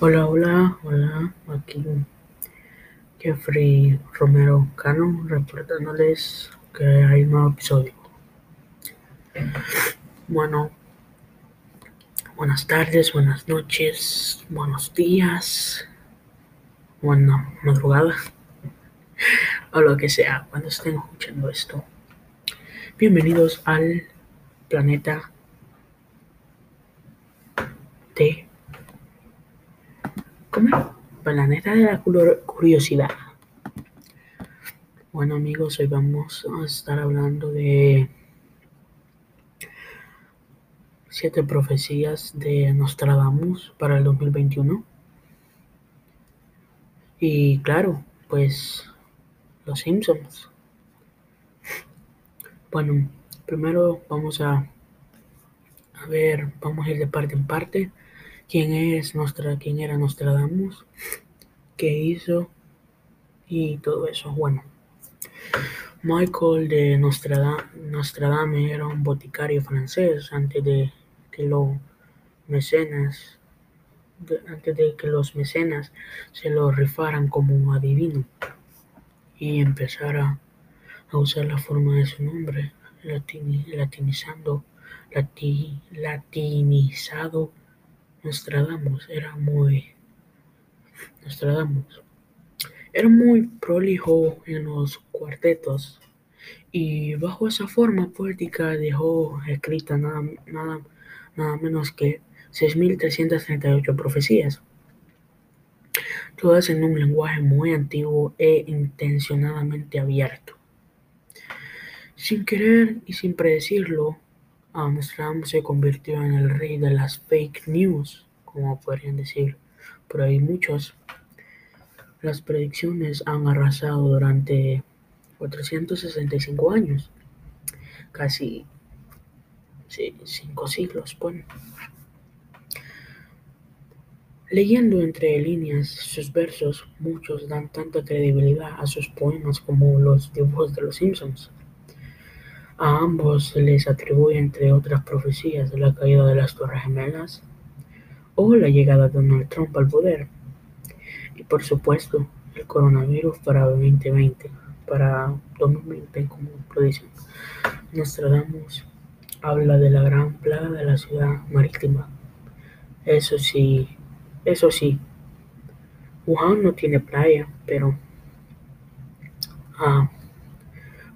Hola, hola, hola, aquí Jeffrey Romero Cano reportándoles que hay un nuevo episodio. Bueno, buenas tardes, buenas noches, buenos días, buena madrugada, o lo que sea, cuando estén escuchando esto. Bienvenidos al planeta de... ¿Cómo? Planeta de la curiosidad. Bueno amigos, hoy vamos a estar hablando de siete profecías de Nostradamus para el 2021. Y claro, pues los Simpsons. Bueno, primero vamos a, a ver, vamos a ir de parte en parte. ¿Quién es Nostra, quién era Nostradamus? ¿Qué hizo? Y todo eso. Bueno, Michael de Nostradamus era un boticario francés antes de que los mecenas antes de que los mecenas se lo rifaran como adivino y empezara a usar la forma de su nombre, latinizando, latinizado Nostradamus era muy Nostradamus era muy prolijo en los cuartetos y bajo esa forma poética dejó escrita nada, nada, nada menos que 6.338 profecías, todas en un lenguaje muy antiguo e intencionadamente abierto. Sin querer y sin predecirlo, Nostradamus se convirtió en el rey de las fake news, como podrían decir por ahí muchos. Las predicciones han arrasado durante 465 años, casi cinco siglos. Bueno. Leyendo entre líneas sus versos, muchos dan tanta credibilidad a sus poemas como los dibujos de los Simpsons. A ambos se les atribuye, entre otras profecías, la caída de las Torres Gemelas o la llegada de Donald Trump al poder. Y por supuesto, el coronavirus para 2020, para 2020, como lo dicen. Nostradamus habla de la gran plaga de la ciudad marítima. Eso sí, eso sí, Wuhan no tiene playa, pero ah,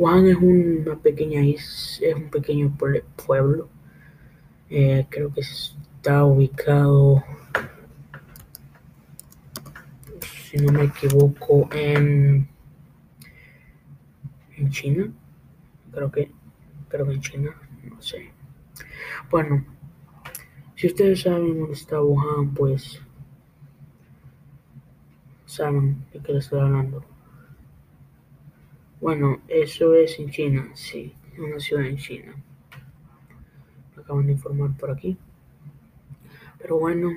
Wuhan es una pequeña isla, es un pequeño pueblo. Eh, creo que está ubicado, si no me equivoco, en, en China. Creo que, creo que en China, no sé. Bueno, si ustedes saben dónde está Wuhan, pues saben de qué les estoy hablando. Bueno, eso es en China, sí, una ciudad en China. Acaban de informar por aquí. Pero bueno,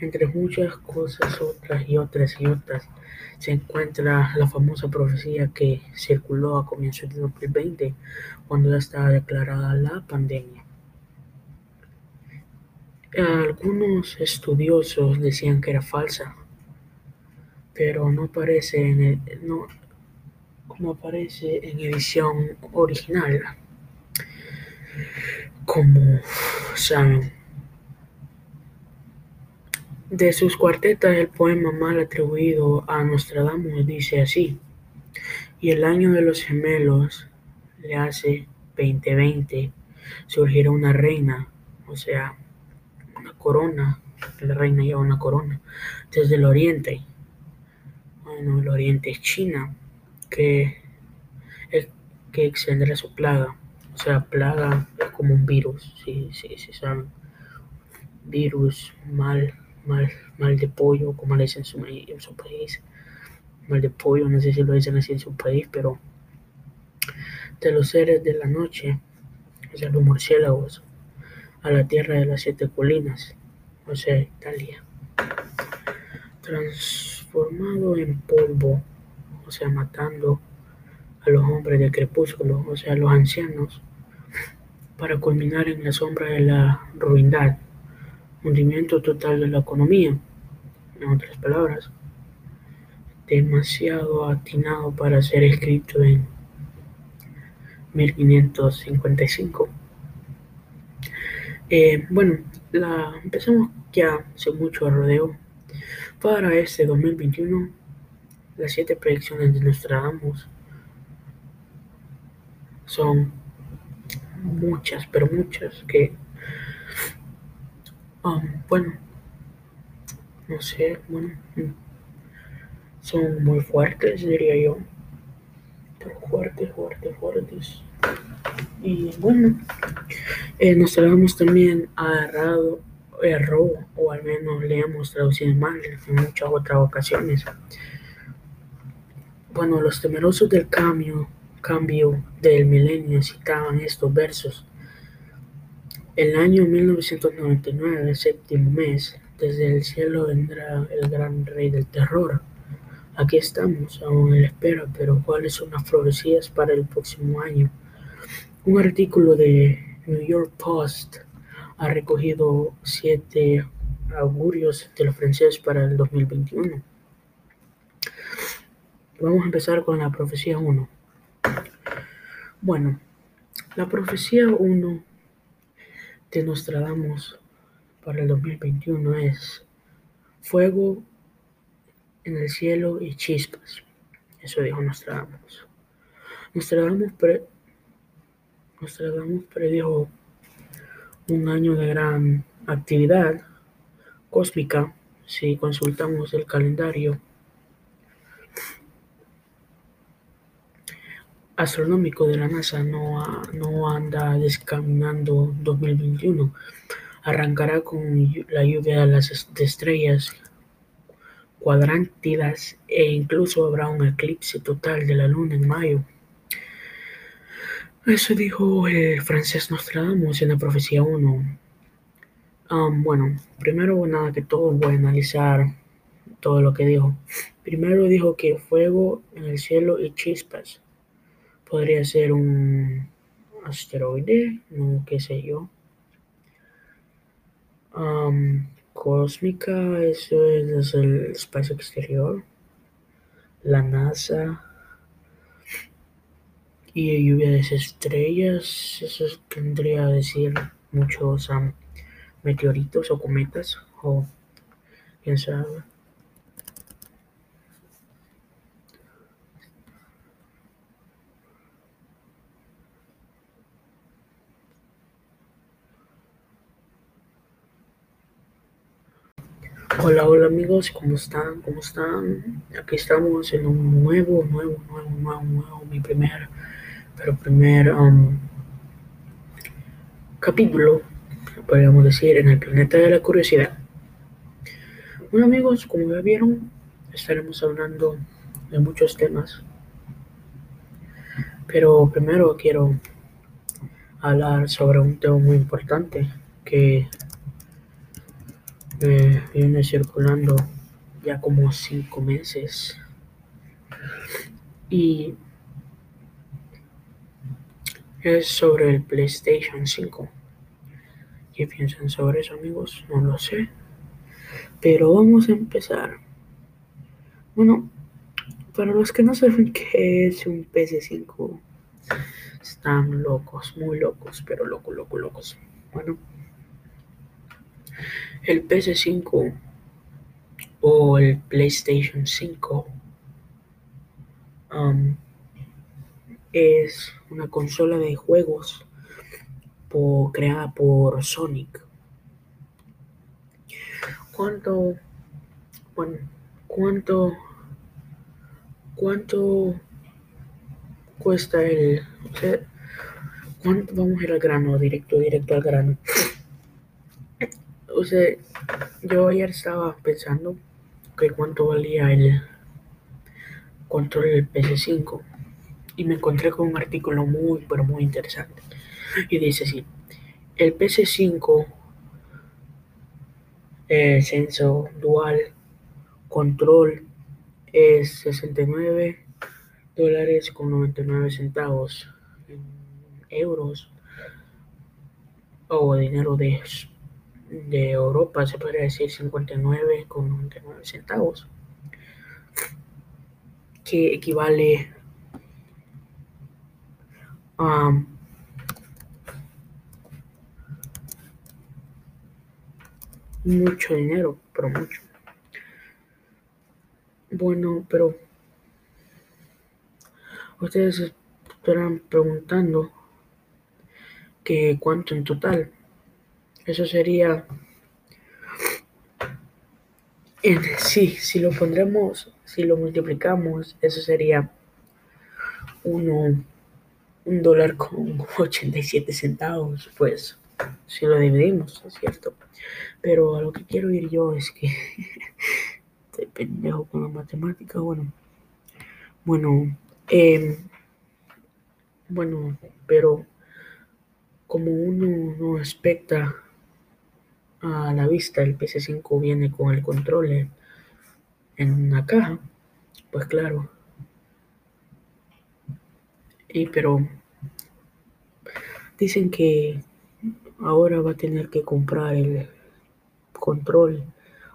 entre muchas cosas, otras y otras y otras, se encuentra la famosa profecía que circuló a comienzos de 2020, cuando ya estaba declarada la pandemia. Algunos estudiosos decían que era falsa, pero no aparece en el, no, como aparece en edición original. Como saben, de sus cuartetas el poema mal atribuido a Nostradamus dice así, y el año de los gemelos le hace 2020 surgirá una reina, o sea, una corona, la reina lleva una corona, desde el oriente. Bueno, el oriente es China, que, que extenderá su plaga. O sea, plaga es como un virus, sí, sí, sí. Virus, mal, mal, mal de pollo, como le dicen en su, país. Mal de pollo, no sé si lo dicen así en su país, pero de los seres de la noche, o sea, los murciélagos, a la tierra de las siete colinas, o sea, Italia. Transformado en polvo, o sea, matando a los hombres de crepúsculo, o sea, los ancianos, para culminar en la sombra de la ruindad. hundimiento total de la economía. En otras palabras, demasiado atinado para ser escrito en 1555. Eh, bueno, la, empezamos ya sin mucho rodeo. Para este 2021, las siete predicciones de Nostradamus son muchas, pero muchas que, um, bueno, no sé, bueno, son muy fuertes, diría yo, pero fuertes, fuertes, fuertes. Y bueno, eh, Nostradamus también ha agarrado, erró, o al menos le hemos traducido mal en muchas otras ocasiones. Bueno, los temerosos del cambio cambio del milenio citaban estos versos. El año 1999, el séptimo mes, desde el cielo vendrá el gran rey del terror. Aquí estamos, aún en espera, pero ¿cuáles son las florecidas para el próximo año? Un artículo de New York Post ha recogido siete augurios de los franceses para el 2021. Vamos a empezar con la profecía 1. Bueno, la profecía 1 de Nostradamus para el 2021 es fuego en el cielo y chispas. Eso dijo Nostradamus. Nostradamus, Nostradamus predijo un año de gran actividad cósmica si consultamos el calendario astronómico de la NASA no, no anda descaminando 2021. Arrancará con la lluvia de las estrellas cuadrántidas e incluso habrá un eclipse total de la luna en mayo. Eso dijo el francés Nostradamus en la profecía 1. bueno, primero nada que todo voy a analizar todo lo que dijo. Primero dijo que fuego en el cielo y chispas. Podría ser un asteroide, no qué sé yo. cósmica, eso es, el espacio exterior. La NASA. Y lluvia de estrellas, eso tendría a decir muchos meteoritos o cometas, o quién sabe. Hola, hola amigos, ¿cómo están? ¿Cómo están? Aquí estamos en un nuevo, nuevo, nuevo, nuevo, nuevo, mi primer, pero primer um, capítulo, podríamos decir, en el planeta de la curiosidad. Bueno amigos, como ya vieron, estaremos hablando de muchos temas, pero primero quiero hablar sobre un tema muy importante que viene circulando ya como cinco meses. Y es sobre el PlayStation 5. ¿Qué piensan sobre eso, amigos? No lo sé. Pero vamos a empezar. Bueno, para los que no saben qué es un PS5, están locos, muy locos, pero locos, locos, locos. Bueno. El PS5 o el PlayStation 5 um, es una consola de juegos creada por Sonic. ¿Cuánto, bueno, cuánto, cuánto cuesta el, cuánto, vamos a ir al grano, directo, directo al grano. O yo ayer estaba pensando que cuánto valía el control del PS5 y me encontré con un artículo muy, pero muy interesante. Y dice así, el PS5 eh, Senso Dual Control es 69 dólares con 99 centavos en euros o dinero de de Europa se podría decir 59 con 99 centavos, que equivale a mucho dinero, pero mucho. Bueno, pero ustedes estarán preguntando que cuánto en total. Eso sería, en, sí, si lo pondremos, si lo multiplicamos, eso sería uno, un dólar con 87 centavos, pues si lo dividimos, es cierto. Pero a lo que quiero ir yo es que estoy pendejo con la matemática, bueno. Bueno, eh, bueno, pero como uno no expecta a la vista, el PC5 viene con el control en una caja, pues claro. Y pero dicen que ahora va a tener que comprar el control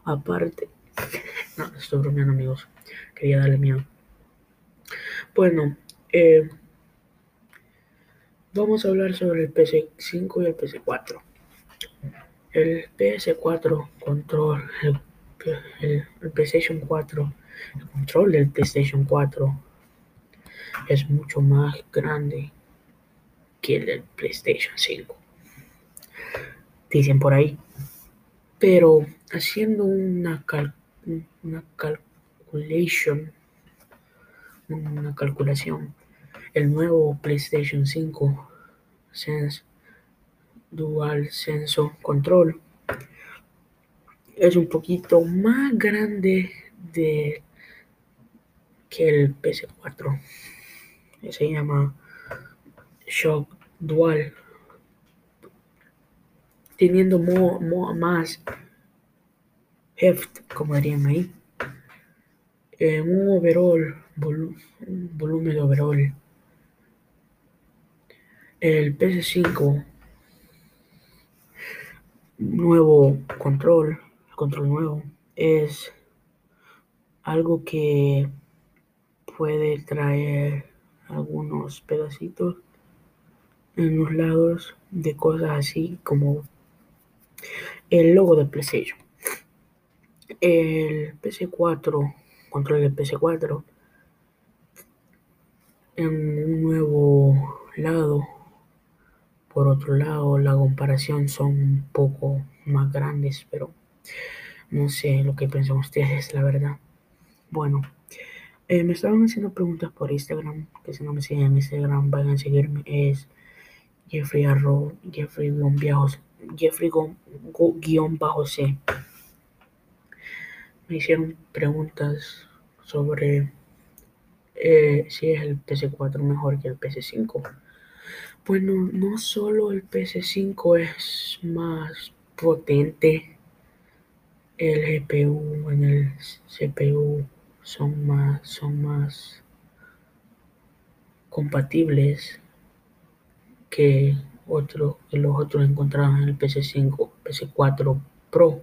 aparte. No, estoy bromeando amigos. Quería darle miedo. Bueno, eh, vamos a hablar sobre el PS5 y el PS4. El PS4 control, el, PlayStation 4, el control del PlayStation 4 es mucho más grande que el del PlayStation 5. Dicen por ahí. Pero haciendo una, cal, una calculation, una calculación, el nuevo PlayStation 5 Sense Dual Senso Control es un poquito más grande de que el PS4. Se llama Shock Dual. Teniendo más heft, como dirían ahí. Eh, un overall, volumen de overall. El PS5 nuevo control, control nuevo, es algo que puede traer algunos pedacitos en los lados de cosas así como el logo de PlayStation. El PC4, control del PC4, en un nuevo lado. Por otro lado, la comparación son un poco más grandes, pero no sé lo que piensan ustedes, la verdad. Bueno, eh, me estaban haciendo preguntas por Instagram, que si no me siguen en Instagram, vayan a seguirme. Es Jeffrey Arro, Jeffrey guion Jeffrey guion bajo C. Me hicieron preguntas sobre eh, si es el PC4 mejor que el PC5. Bueno, no solo el PC5 es más potente, el GPU en el CPU son más, son más compatibles que, los otros encontrados en el PC5, PC4 Pro.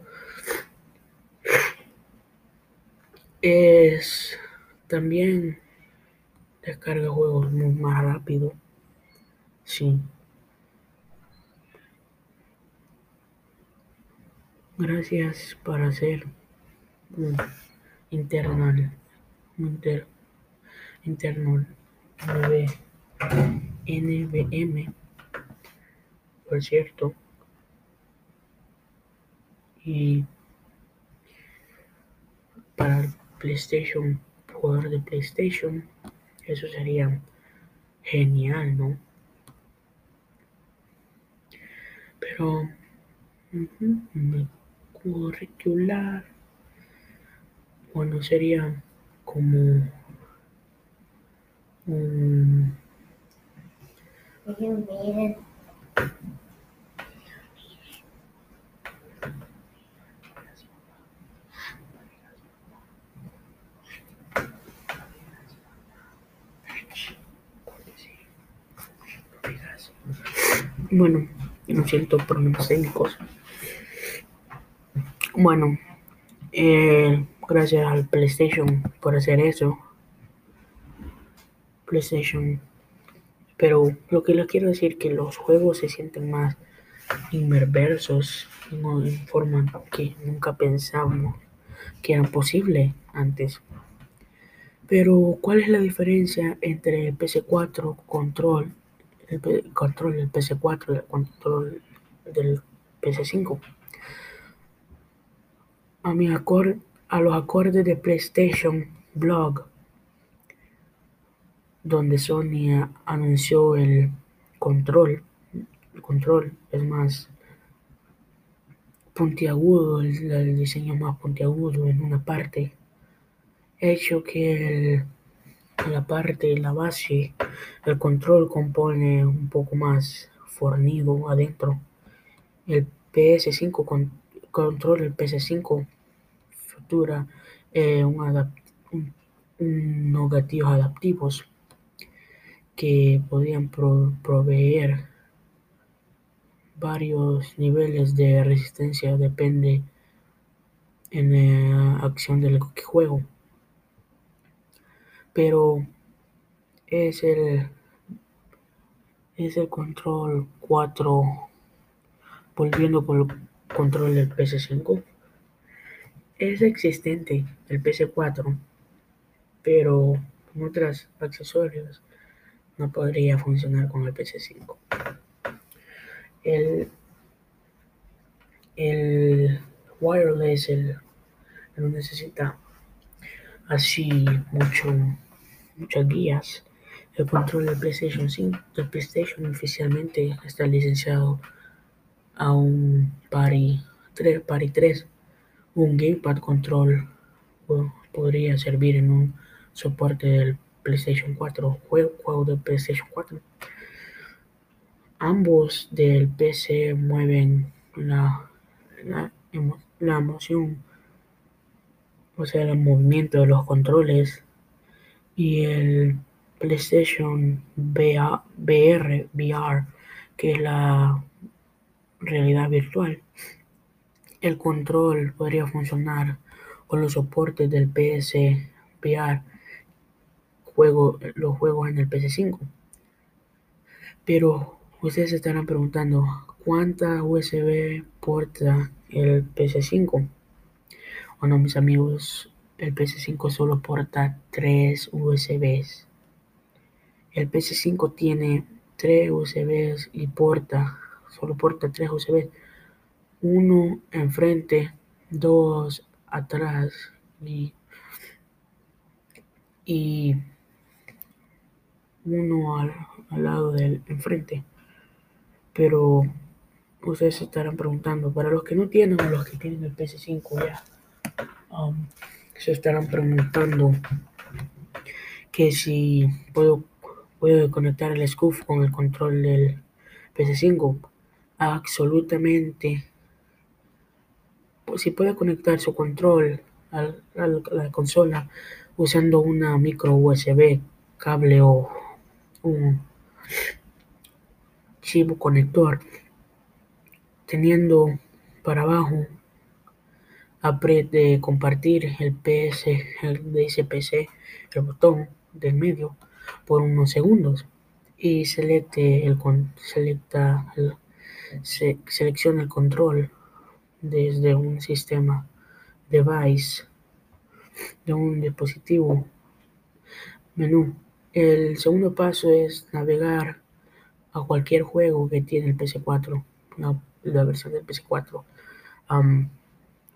Es también descarga juegos muy más rápido. Sí. Gracias por hacer un internal, un inter, internal NVM, por cierto. Y para PlayStation, jugador de PlayStation, eso sería genial, ¿no? Pero uh curricular, bueno, sería como un... Bueno, lo siento problemas técnicos. Bueno, eh, gracias al PlayStation por hacer eso. PlayStation. Pero lo que les quiero decir que los juegos se sienten más inmersos en forma que nunca pensamos que era posible antes. Pero, ¿cuál es la diferencia entre el PS4 control, el control del PS4 y el control del PS5? A, mi a los acordes de PlayStation Blog, donde Sony anunció el control, el control es más puntiagudo, el, diseño más puntiagudo en una parte, hecho que la parte, la base, el control compone un poco más fornido adentro. El PS5 con, control, el PS5 futura eh, un, unos gatillos adaptivos que podían proveer varios niveles de resistencia depende en la acción del juego pero es el control 4 volviendo con el control del PS5 es existente el PS4 pero con otros accesorios no podría funcionar con el PS5 el, el wireless el, no necesita así mucho, muchas guías. El control del PlayStation 5, del PlayStation oficialmente está licenciado a un Pari 3, Pari 3. Un Gamepad Control podría servir en un soporte del PlayStation 4, juego, juego del PlayStation 4. Ambos del PC mueven la, la, la emoción, o sea, el movimiento de los controles y el PlayStation VR, VR, que es la realidad virtual. El control podría funcionar con los soportes del PS VR, juego, los juegos en el PS5. Pero Ustedes se estarán preguntando, ¿cuánta USB porta el PS5? Bueno, mis amigos, el PS5 solo porta 3 USBs. El PS5 tiene 3 USBs y porta, solo porta 3 USBs. Uno enfrente, dos atrás y, y uno al, al lado del enfrente. Pero ustedes estarán preguntando, para los que no tienen o los que tienen el PS5 ya, um, se estarán preguntando que si puedo, puedo conectar el SCUF con el control del PS5. Absolutamente. Si puede conectar su control a la consola usando una micro USB, cable o un chivo conector teniendo para abajo apriete compartir el DSPC el botón del medio por unos segundos. Y selecte el selecta el, se, selecciona el control desde un sistema device de un dispositivo menú. El segundo paso es navegar a cualquier juego que tiene el PS4, la, versión del PS4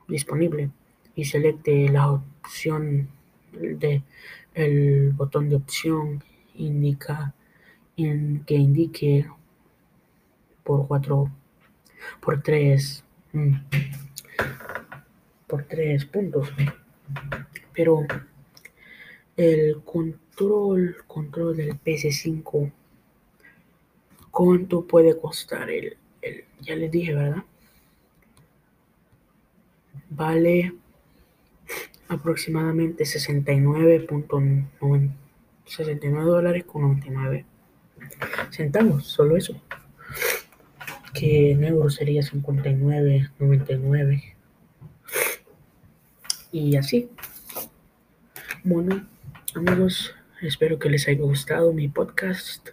disponible y selecte la opción de el botón de opción indica que indique por 4 por 3 mm, por 3 puntos pero el control control del PS5 ¿Cuánto puede costar el, ya les dije, ¿verdad? Vale aproximadamente 69.99 69 dólares con 99 centavos, solo eso. Que en euros sería 59.99. y así. Bueno, amigos, espero que les haya gustado mi podcast.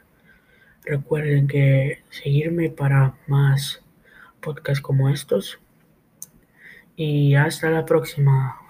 Recuerden que seguirme para más podcasts como estos. Y hasta la próxima.